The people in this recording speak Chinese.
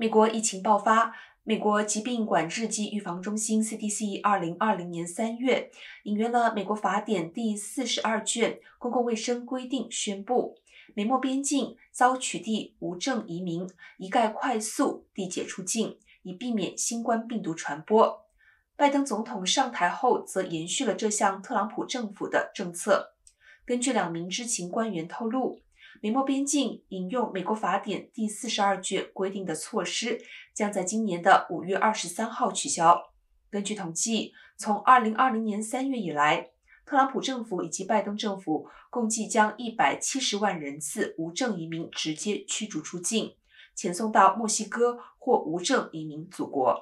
美国疫情爆发，美国疾病管制及预防中心 （CDC） 二零二零年三月引用了美国法典第四十二卷《公共卫生规定》，宣布美墨边境遭取缔无证移民一概快速递解出境，以避免新冠病毒传播。拜登总统上台后，则延续了这项特朗普政府的政策。根据两名知情官员透露。美墨边境引用美国法典第四十二卷规定的措施将在今年的五月二十三号取消。根据统计，从二零二零年三月以来，特朗普政府以及拜登政府共计将一百七十万人次无证移民直接驱逐出境，遣送到墨西哥或无证移民祖国。